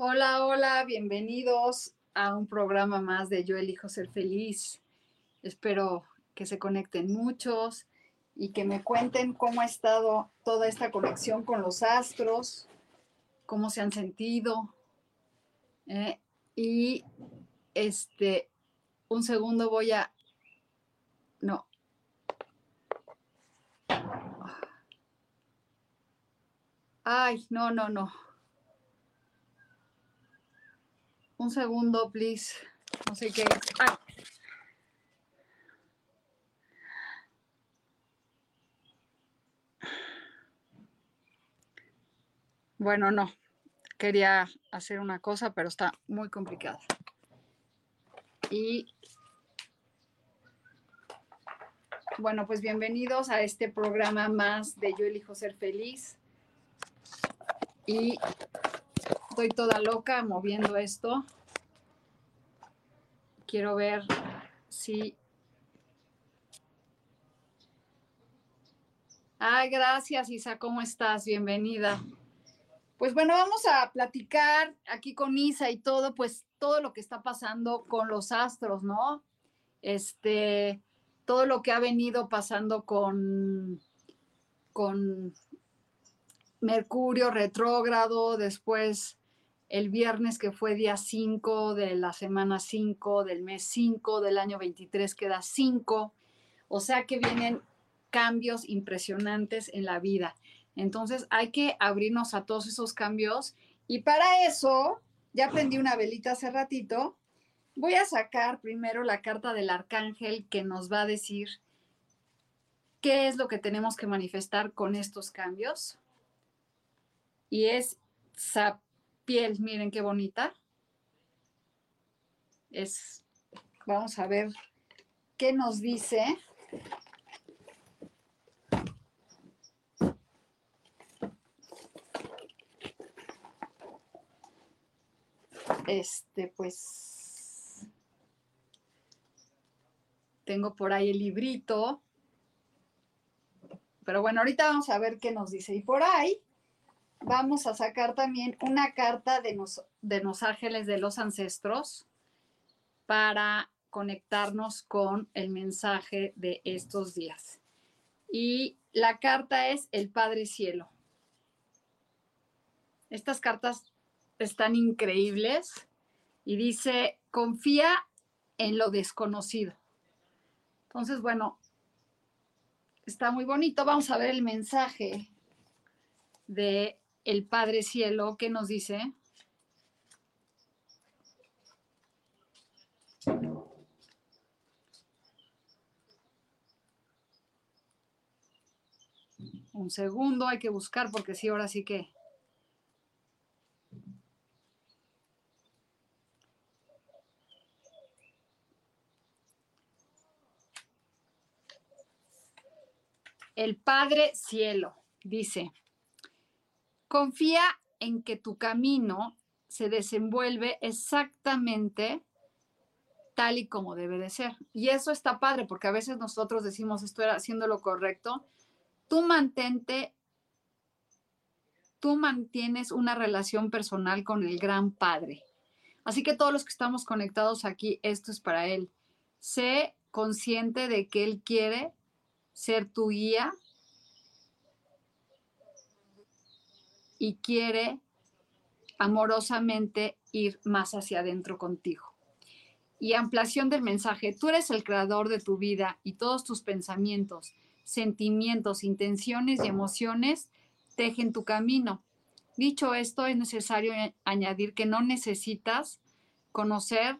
Hola, hola, bienvenidos a un programa más de Yo elijo ser feliz. Espero que se conecten muchos y que me cuenten cómo ha estado toda esta conexión con los astros, cómo se han sentido. ¿eh? y este, un segundo voy a... No. Ay, no, no, no. Un segundo, please. No sé qué. Bueno, no. Quería hacer una cosa, pero está muy complicado. Y bueno, pues bienvenidos a este programa más de Yo elijo ser feliz. Y estoy toda loca moviendo esto. Quiero ver si... Ay, gracias Isa, ¿cómo estás? Bienvenida. Pues bueno, vamos a platicar aquí con Isa y todo, pues todo lo que está pasando con los astros, ¿no? Este, todo lo que ha venido pasando con, con Mercurio retrógrado, después el viernes que fue día 5 de la semana 5 del mes 5 del año 23 queda 5. O sea que vienen cambios impresionantes en la vida. Entonces hay que abrirnos a todos esos cambios y para eso, ya prendí una velita hace ratito, voy a sacar primero la carta del arcángel que nos va a decir qué es lo que tenemos que manifestar con estos cambios. Y es piel, miren qué bonita. Es, vamos a ver qué nos dice. Este, pues, tengo por ahí el librito. Pero bueno, ahorita vamos a ver qué nos dice. Y por ahí vamos a sacar también una carta de, de los ángeles de los ancestros para conectarnos con el mensaje de estos días. Y la carta es el Padre Cielo. Estas cartas están increíbles y dice, confía en lo desconocido. Entonces, bueno, está muy bonito. Vamos a ver el mensaje de el Padre Cielo, ¿qué nos dice? Un segundo, hay que buscar porque sí, ahora sí que... El Padre Cielo dice, Confía en que tu camino se desenvuelve exactamente tal y como debe de ser. Y eso está padre, porque a veces nosotros decimos estoy haciendo lo correcto. Tú mantente, tú mantienes una relación personal con el gran Padre. Así que todos los que estamos conectados aquí, esto es para Él. Sé consciente de que Él quiere ser tu guía, y quiere amorosamente ir más hacia adentro contigo. Y ampliación del mensaje, tú eres el creador de tu vida y todos tus pensamientos, sentimientos, intenciones y emociones tejen tu camino. Dicho esto, es necesario añadir que no necesitas conocer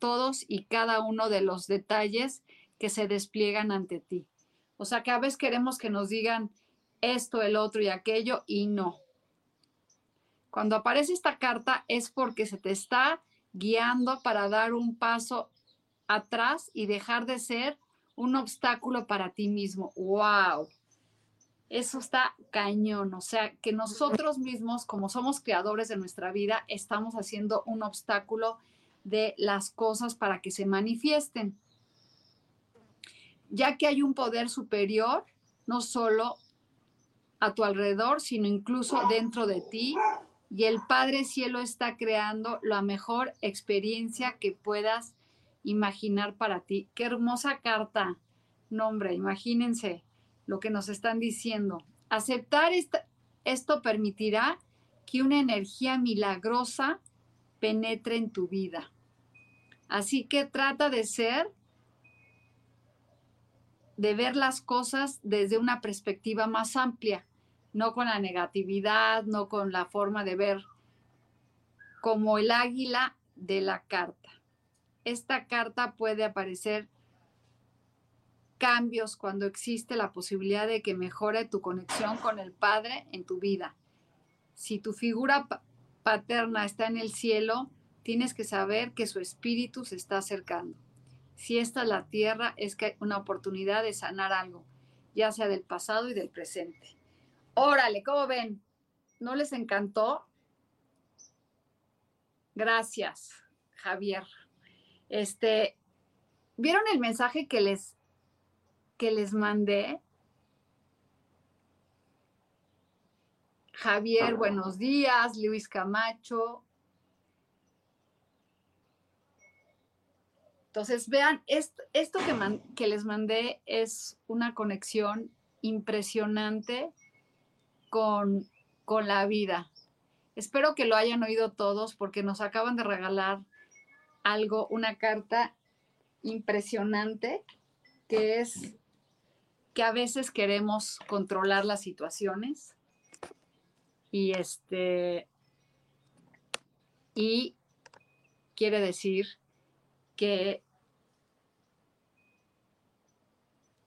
todos y cada uno de los detalles que se despliegan ante ti. O sea, que a veces queremos que nos digan esto, el otro y aquello y no. Cuando aparece esta carta es porque se te está guiando para dar un paso atrás y dejar de ser un obstáculo para ti mismo. ¡Wow! Eso está cañón. O sea, que nosotros mismos, como somos creadores de nuestra vida, estamos haciendo un obstáculo de las cosas para que se manifiesten. Ya que hay un poder superior, no solo a tu alrededor, sino incluso dentro de ti. Y el Padre Cielo está creando la mejor experiencia que puedas imaginar para ti. Qué hermosa carta. Nombre, imagínense lo que nos están diciendo. Aceptar esto permitirá que una energía milagrosa penetre en tu vida. Así que trata de ser, de ver las cosas desde una perspectiva más amplia, no con la negatividad, no con la forma de ver como el águila de la carta. Esta carta puede aparecer cambios cuando existe la posibilidad de que mejore tu conexión con el Padre en tu vida. Si tu figura paterna está en el cielo, tienes que saber que su espíritu se está acercando. Si esta es la tierra, es que una oportunidad de sanar algo, ya sea del pasado y del presente. Órale, ¿cómo ven? ¿No les encantó? Gracias, Javier. Este, ¿vieron el mensaje que les que les mandé? Javier, buenos días. Luis Camacho. Entonces, vean, esto, que, que, les mandé es una conexión impresionante con, con la vida. Espero que lo hayan oído todos porque nos acaban de regalar algo, una carta impresionante que es que a veces queremos controlar las situaciones y este, y quiere decir que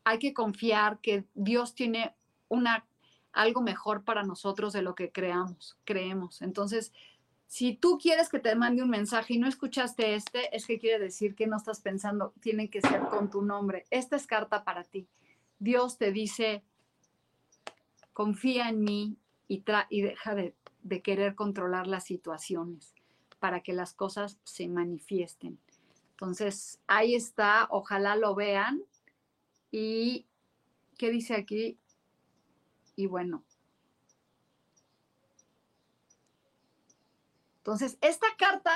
hay que confiar que Dios tiene una, algo mejor para nosotros de lo que creamos, creemos. Entonces, si tú quieres que te mande un mensaje y no escuchaste este, es que quiere decir que no estás pensando, tiene que ser con tu nombre. Esta es carta para ti. Dios te dice, confía en mí, y, y deja de, de querer controlar las situaciones para que las cosas se manifiesten. Entonces, ahí está, ojalá lo vean. ¿Y qué dice aquí? Y bueno. Entonces, esta carta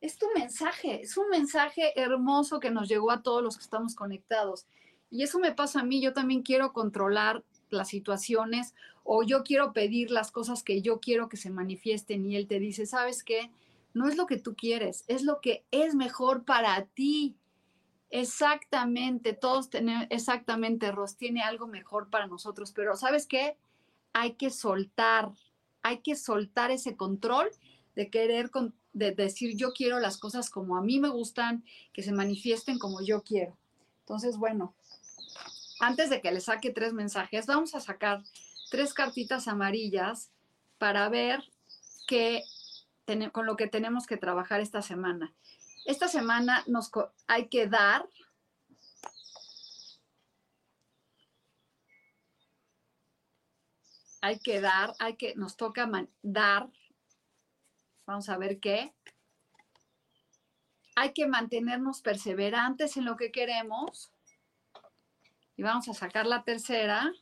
es tu mensaje, es un mensaje hermoso que nos llegó a todos los que estamos conectados. Y eso me pasa a mí, yo también quiero controlar las situaciones o yo quiero pedir las cosas que yo quiero que se manifiesten y él te dice, ¿sabes qué? No es lo que tú quieres, es lo que es mejor para ti. Exactamente, todos tenemos, exactamente, Ros, tiene algo mejor para nosotros, pero ¿sabes qué? Hay que soltar, hay que soltar ese control de querer, de decir yo quiero las cosas como a mí me gustan, que se manifiesten como yo quiero. Entonces, bueno, antes de que le saque tres mensajes, vamos a sacar tres cartitas amarillas para ver qué con lo que tenemos que trabajar esta semana. Esta semana nos hay que dar hay que dar, hay que nos toca dar. Vamos a ver qué. Hay que mantenernos perseverantes en lo que queremos. Y vamos a sacar la tercera.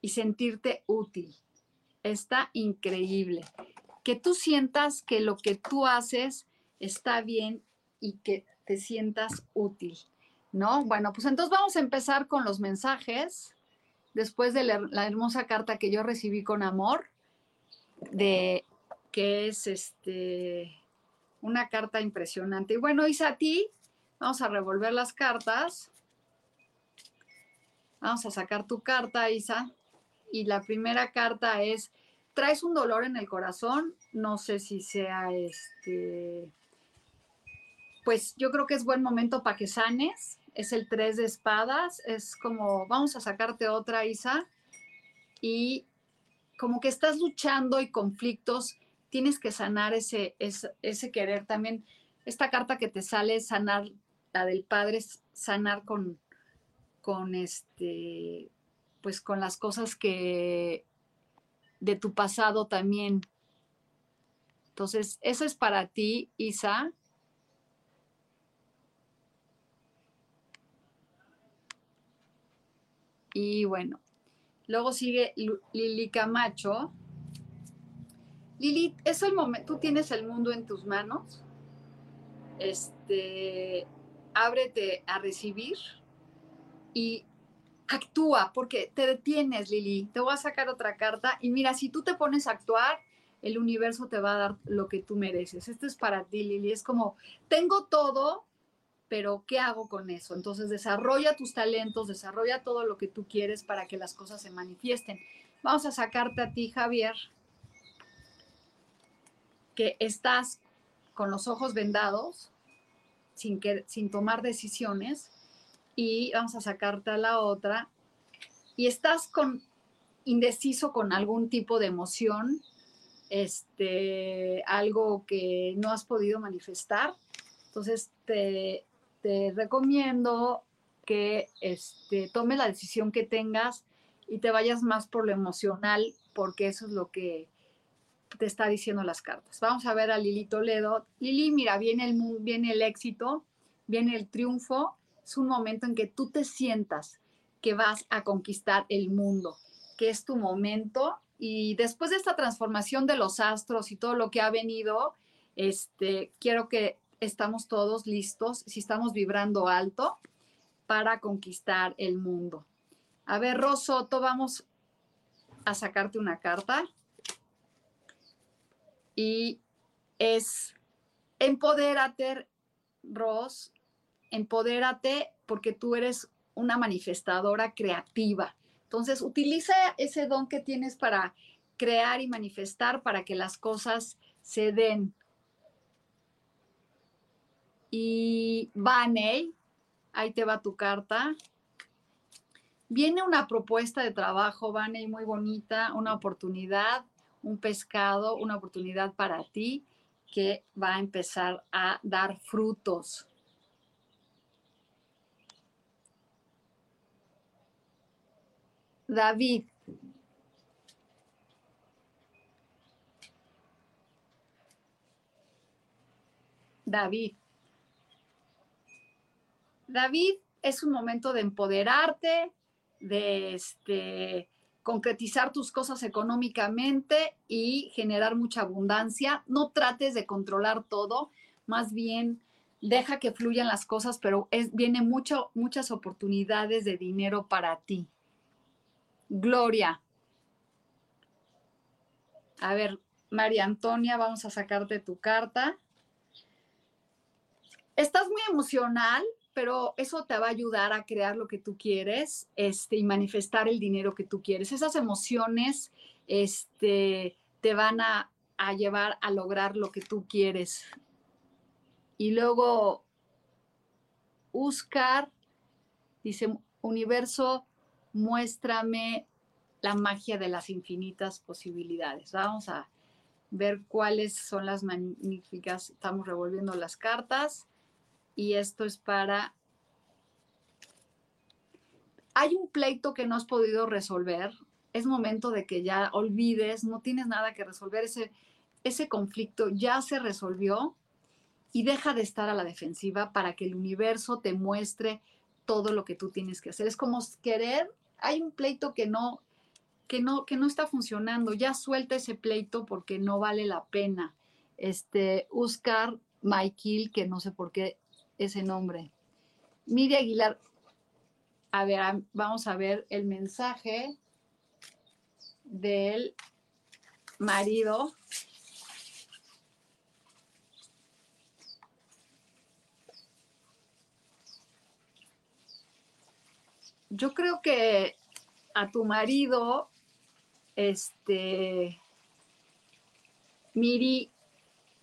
Y sentirte útil. Está increíble. Que tú sientas que lo que tú haces está bien y que te sientas útil. ¿no? Bueno, pues entonces vamos a empezar con los mensajes, después de la hermosa carta que yo recibí con amor, de que es este una carta impresionante. Y bueno, Isa, a ti, vamos a revolver las cartas. Vamos a sacar tu carta, Isa. Y la primera carta es, traes un dolor en el corazón, no sé si sea este, pues yo creo que es buen momento para que sanes. Es el tres de espadas, es como, vamos a sacarte otra, Isa. Y como que estás luchando y conflictos, tienes que sanar ese, ese, ese querer también. Esta carta que te sale, sanar, la del padre, sanar con, con este, pues con las cosas que de tu pasado también. Entonces, eso es para ti, Isa. Y bueno, luego sigue Lili Camacho. Lili, es el momento, tú tienes el mundo en tus manos. Este, ábrete a recibir y actúa, porque te detienes, Lili. Te voy a sacar otra carta y mira, si tú te pones a actuar, el universo te va a dar lo que tú mereces. Esto es para ti, Lili. Es como, tengo todo, pero ¿qué hago con eso? Entonces desarrolla tus talentos, desarrolla todo lo que tú quieres para que las cosas se manifiesten. Vamos a sacarte a ti, Javier, que estás con los ojos vendados, sin, que, sin tomar decisiones, y vamos a sacarte a la otra, y estás con indeciso con algún tipo de emoción, este, algo que no has podido manifestar. Entonces te, te recomiendo que este, tome la decisión que tengas y te vayas más por lo emocional, porque eso es lo que te está diciendo las cartas. Vamos a ver a Lili Toledo. Lili, mira, viene el, viene el éxito, viene el triunfo. Es un momento en que tú te sientas que vas a conquistar el mundo, que es tu momento. Y después de esta transformación de los astros y todo lo que ha venido, este, quiero que estamos todos listos, si estamos vibrando alto para conquistar el mundo. A ver, Rosoto, vamos a sacarte una carta. Y es empodérate, Ros, empodérate porque tú eres una manifestadora creativa. Entonces, utiliza ese don que tienes para crear y manifestar para que las cosas se den. Y Baney, ahí te va tu carta. Viene una propuesta de trabajo, Baney, muy bonita, una oportunidad, un pescado, una oportunidad para ti que va a empezar a dar frutos. David. David. David, es un momento de empoderarte, de este, concretizar tus cosas económicamente y generar mucha abundancia. No trates de controlar todo, más bien deja que fluyan las cosas, pero es, viene mucho, muchas oportunidades de dinero para ti. Gloria. A ver, María Antonia, vamos a sacarte tu carta. Estás muy emocional, pero eso te va a ayudar a crear lo que tú quieres este, y manifestar el dinero que tú quieres. Esas emociones este, te van a, a llevar a lograr lo que tú quieres. Y luego, Oscar dice, universo, muéstrame la magia de las infinitas posibilidades. Vamos a ver cuáles son las magníficas. Estamos revolviendo las cartas y esto es para... Hay un pleito que no has podido resolver, es momento de que ya olvides, no tienes nada que resolver, ese, ese conflicto ya se resolvió y deja de estar a la defensiva para que el universo te muestre todo lo que tú tienes que hacer. Es como querer, hay un pleito que no, que no, que no está funcionando, ya suelta ese pleito porque no vale la pena. Este, Oscar Michael, que no sé por qué ese nombre. Miri Aguilar, a ver, vamos a ver el mensaje del marido. Yo creo que a tu marido, este, Miri,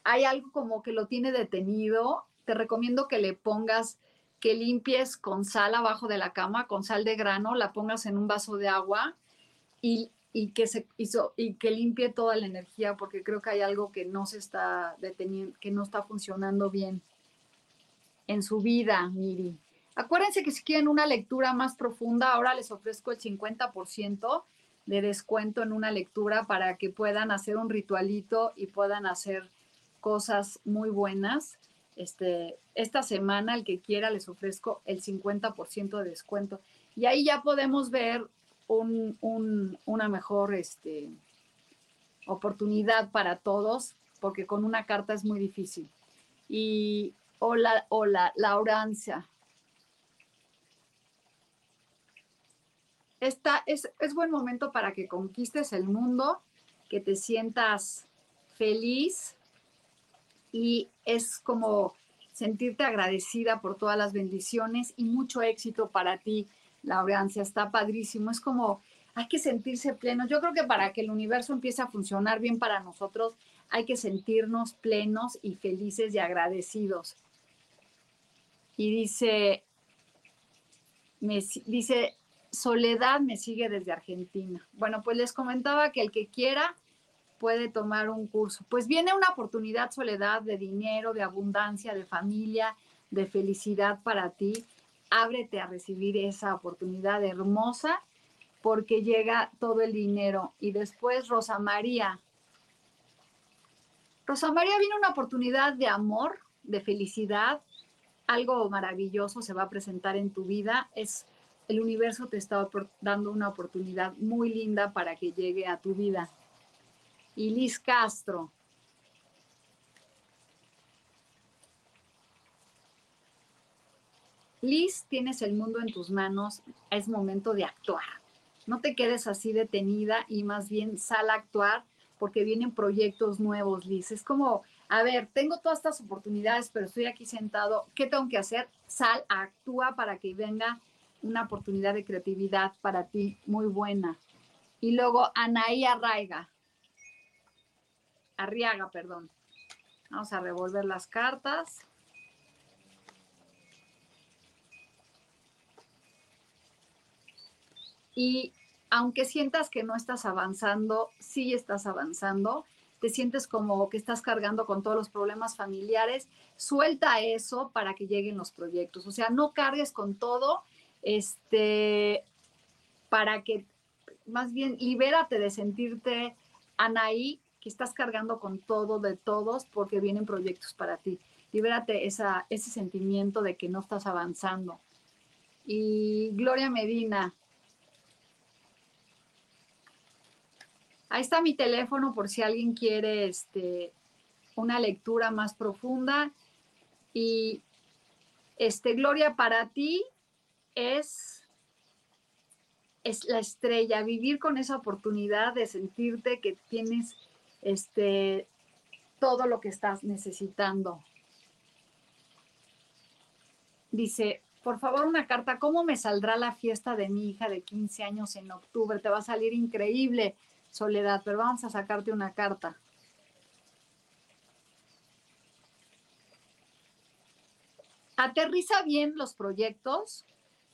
hay algo como que lo tiene detenido. Te recomiendo que le pongas, que limpies con sal abajo de la cama, con sal de grano, la pongas en un vaso de agua y, que se hizo y que limpie toda la energía, porque creo que hay algo que no se está deteniendo, que no está funcionando bien en su vida, Miri. Acuérdense que si quieren una lectura más profunda, ahora les ofrezco el 50% de descuento en una lectura para que puedan hacer un ritualito y puedan hacer cosas muy buenas. Este, esta semana, el que quiera, les ofrezco el 50% de descuento. Y ahí ya podemos ver una mejor este, oportunidad para todos, porque con una carta es muy difícil. Y hola, hola, Laurancia. Esta es, es buen momento para que conquistes el mundo, que te sientas feliz y es como sentirte agradecida por todas las bendiciones y mucho éxito para ti, Laureancia. Está padrísimo. Es como hay que sentirse plenos. Yo creo que para que el universo empiece a funcionar bien para nosotros, hay que sentirnos plenos y felices y agradecidos. Y dice, me, dice, Soledad me sigue desde Argentina. Bueno, pues les comentaba que el que quiera puede tomar un curso. Pues viene una oportunidad, Soledad, de dinero, de abundancia, de familia, de felicidad para ti. Ábrete a recibir esa oportunidad hermosa porque llega todo el dinero. Y después Rosa María. Rosa María viene una oportunidad de amor, de felicidad. Algo maravilloso se va a presentar en tu vida. Es el universo te está dando una oportunidad muy linda para que llegue a tu vida. Y Liz Castro. Liz, tienes el mundo en tus manos, es momento de actuar. No te quedes así detenida y más bien sal a actuar porque vienen proyectos nuevos, Liz. Es como, a ver, tengo todas estas oportunidades, pero estoy aquí sentado, ¿qué tengo que hacer? Sal, actúa para que venga una oportunidad de creatividad para ti muy buena. Y luego Anaí Arraiga. Arriaga, perdón. Vamos a revolver las cartas. Y aunque sientas que no estás avanzando, sí estás avanzando, te sientes como que estás cargando con todos los problemas familiares, suelta eso para que lleguen los proyectos. O sea, no cargues con todo este, para que más bien libérate de sentirte Anaí, que estás cargando con todo de todos porque vienen proyectos para ti. Libérate esa, ese sentimiento de que no estás avanzando. Y Gloria Medina. Ahí está mi teléfono por si alguien quiere este, una lectura más profunda. Y este, Gloria, para ti, es, es la estrella, vivir con esa oportunidad de sentirte que tienes este, todo lo que estás necesitando. Dice, por favor, una carta, ¿cómo me saldrá la fiesta de mi hija de 15 años en octubre? Te va a salir increíble, Soledad, pero vamos a sacarte una carta. Aterriza bien los proyectos,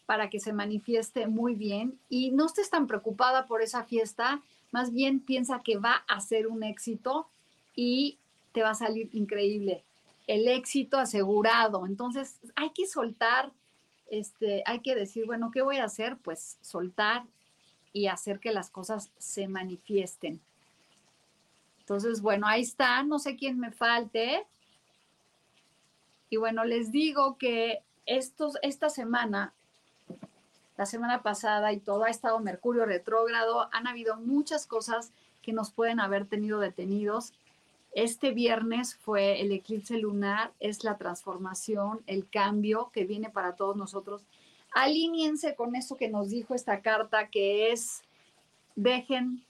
para que se manifieste muy bien y no estés tan preocupada por esa fiesta, más bien piensa que va a ser un éxito y te va a salir increíble. El éxito asegurado. Entonces hay que soltar, este, hay que decir, bueno, ¿qué voy a hacer? Pues soltar y hacer que las cosas se manifiesten. Entonces, bueno, ahí está, no sé quién me falte. Y bueno, les digo que estos, esta semana la semana pasada y todo ha estado Mercurio retrógrado, han habido muchas cosas que nos pueden haber tenido detenidos. Este viernes fue el eclipse lunar, es la transformación, el cambio que viene para todos nosotros. Alíñense con eso que nos dijo esta carta, que es, déjenle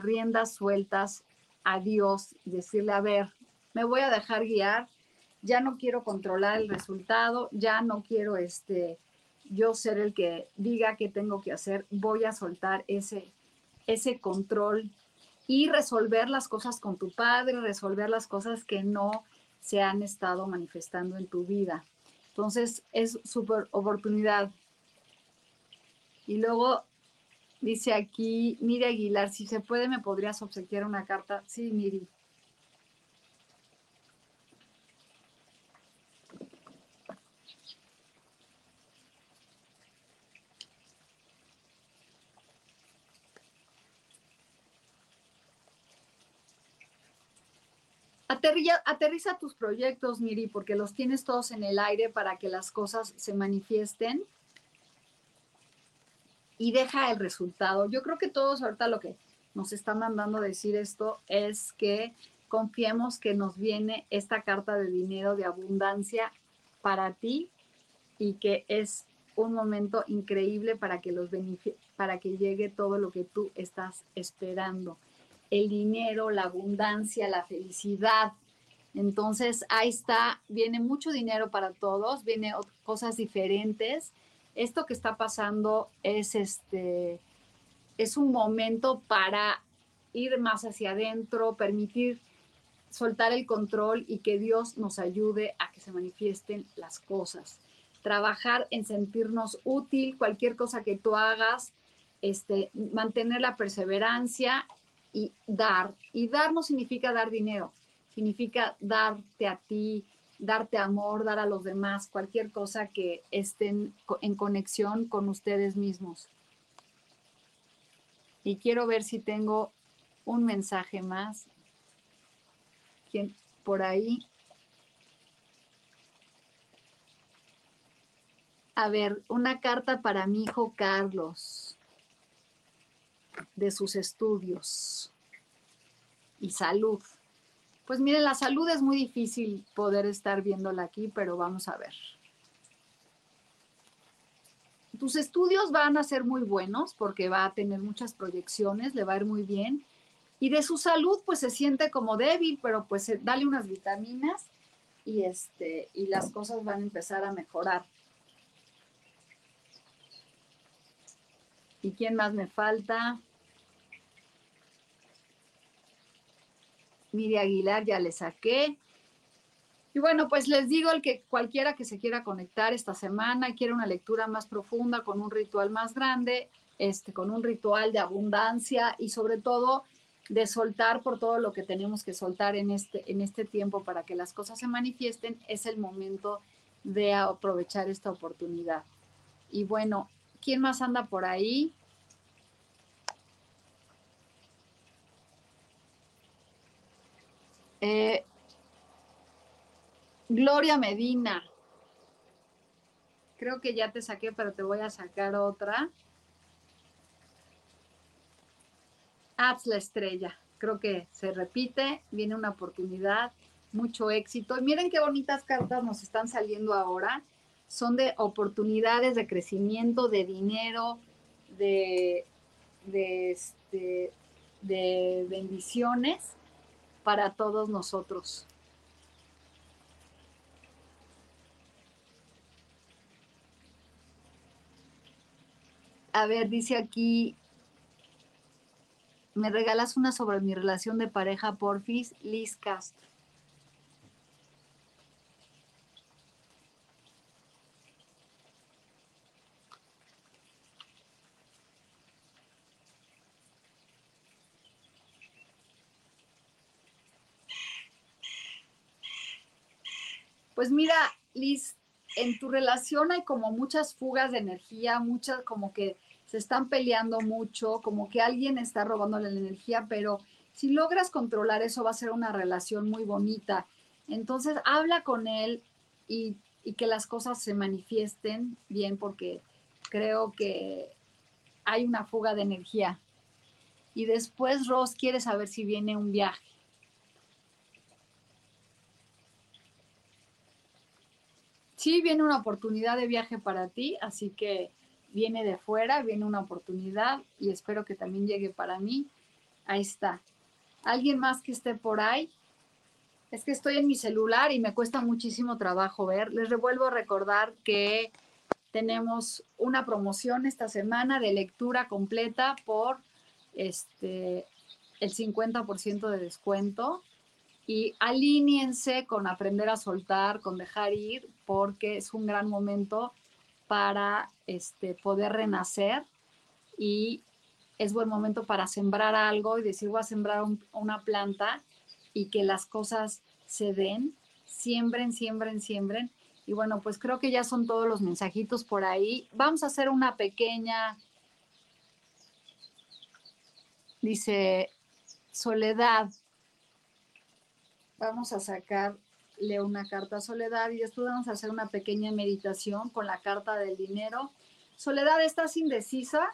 riendas sueltas a Dios, decirle, a ver, me voy a dejar guiar, ya no quiero controlar el resultado, ya no quiero este, yo ser el que diga qué tengo que hacer, voy a soltar ese, ese control y resolver las cosas con tu padre, resolver las cosas que no se han estado manifestando en tu vida. Entonces es súper oportunidad. Y luego dice aquí, Miri Aguilar, si se puede, ¿me podrías obsequiar una carta? Sí, Miri. Aterriza tus proyectos, Miri, porque los tienes todos en el aire para que las cosas se manifiesten y deja el resultado. Yo creo que todos ahorita lo que nos está mandando decir esto es que confiemos que nos viene esta carta de dinero de abundancia para ti y que es un momento increíble para que los para que llegue todo lo que tú estás esperando el dinero, la abundancia, la felicidad. Entonces, ahí está, viene mucho dinero para todos, viene cosas diferentes. Esto que está pasando es este es un momento para ir más hacia adentro, permitir soltar el control y que Dios nos ayude a que se manifiesten las cosas. Trabajar en sentirnos útil, cualquier cosa que tú hagas, este, mantener la perseverancia y dar. Y dar no significa dar dinero, significa darte a ti, darte amor, dar a los demás, cualquier cosa que estén en conexión con ustedes mismos. Y quiero ver si tengo un mensaje más. ¿Quién por ahí? A ver, una carta para mi hijo Carlos de sus estudios y salud. Pues miren, la salud es muy difícil poder estar viéndola aquí, pero vamos a ver. Tus estudios van a ser muy buenos porque va a tener muchas proyecciones, le va a ir muy bien. Y de su salud, pues se siente como débil, pero pues eh, dale unas vitaminas y, este, y las cosas van a empezar a mejorar. ¿Y quién más me falta? Miri Aguilar ya le saqué. Y bueno, pues les digo el que cualquiera que se quiera conectar esta semana y quiera una lectura más profunda con un ritual más grande, este, con un ritual de abundancia y sobre todo de soltar por todo lo que tenemos que soltar en este, en este tiempo para que las cosas se manifiesten, es el momento de aprovechar esta oportunidad. Y bueno, ¿quién más anda por ahí? Eh, Gloria Medina. Creo que ya te saqué, pero te voy a sacar otra. Haz la estrella. Creo que se repite, viene una oportunidad, mucho éxito. Y miren qué bonitas cartas nos están saliendo ahora. Son de oportunidades de crecimiento, de dinero, de, de, este, de bendiciones para todos nosotros. A ver, dice aquí, me regalas una sobre mi relación de pareja, porfis, Liz Castro. Pues mira, Liz, en tu relación hay como muchas fugas de energía, muchas como que se están peleando mucho, como que alguien está robándole la energía, pero si logras controlar eso va a ser una relación muy bonita. Entonces habla con él y, y que las cosas se manifiesten bien porque creo que hay una fuga de energía. Y después Ross quiere saber si viene un viaje. Sí viene una oportunidad de viaje para ti, así que viene de fuera, viene una oportunidad y espero que también llegue para mí. Ahí está. ¿Alguien más que esté por ahí? Es que estoy en mi celular y me cuesta muchísimo trabajo ver. Les revuelvo a recordar que tenemos una promoción esta semana de lectura completa por este el 50% de descuento y alíñense con aprender a soltar, con dejar ir, porque es un gran momento para este, poder renacer y es buen momento para sembrar algo y decir voy a sembrar una planta y que las cosas se den, siembren, siembren, siembren. Y bueno, pues creo que ya son todos los mensajitos por ahí. Vamos a hacer una pequeña, dice Soledad, vamos a sacarle una carta a Soledad y después vamos a hacer una pequeña meditación con la carta del dinero. Soledad, estás indecisa,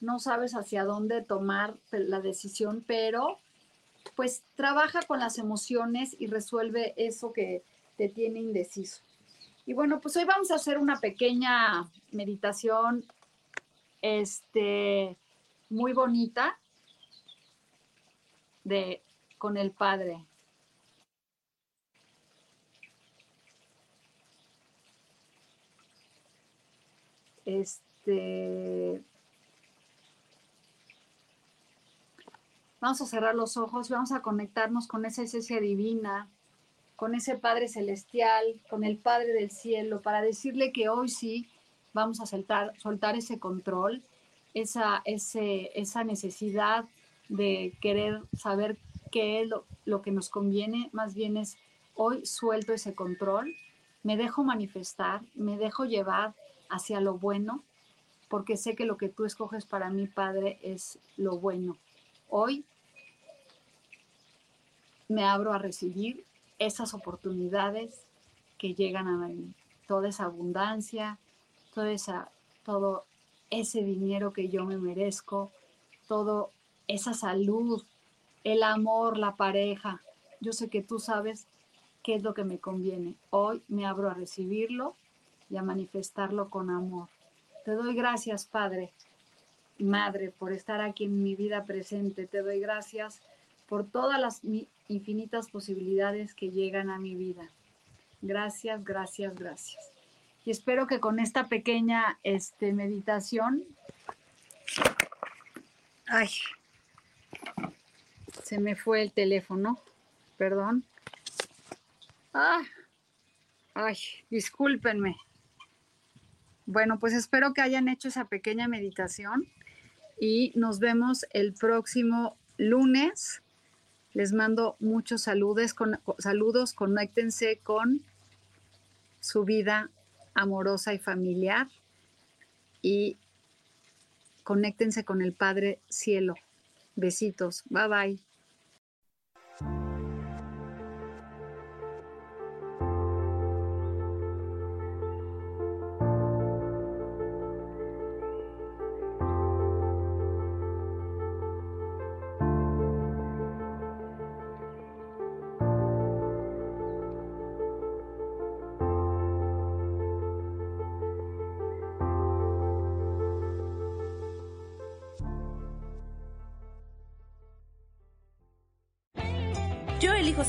no sabes hacia dónde tomar la decisión, pero pues trabaja con las emociones y resuelve eso que te tiene indeciso. Y bueno, pues hoy vamos a hacer una pequeña meditación este muy bonita de con el Padre. Este. Vamos a cerrar los ojos, vamos a conectarnos con esa esencia divina, con ese Padre Celestial, con el Padre del Cielo, para decirle que hoy sí vamos a soltar, soltar ese control, esa, ese, esa necesidad de querer saber qué es lo, lo que nos conviene, más bien es hoy suelto ese control, me dejo manifestar, me dejo llevar hacia lo bueno, porque sé que lo que tú escoges para mí, Padre, es lo bueno. Hoy me abro a recibir esas oportunidades que llegan a mí, toda esa abundancia, toda esa, todo ese dinero que yo me merezco, todo esa salud, el amor, la pareja. Yo sé que tú sabes qué es lo que me conviene. Hoy me abro a recibirlo y a manifestarlo con amor. Te doy gracias, Padre Madre, por estar aquí en mi vida presente. Te doy gracias por todas las infinitas posibilidades que llegan a mi vida. Gracias, gracias, gracias. Y espero que con esta pequeña este, meditación... Ay, se me fue el teléfono, perdón. Ah, ay, discúlpenme. Bueno, pues espero que hayan hecho esa pequeña meditación y nos vemos el próximo lunes. Les mando muchos saludos, saludos, conéctense con su vida amorosa y familiar y conéctense con el Padre Cielo. Besitos, bye bye.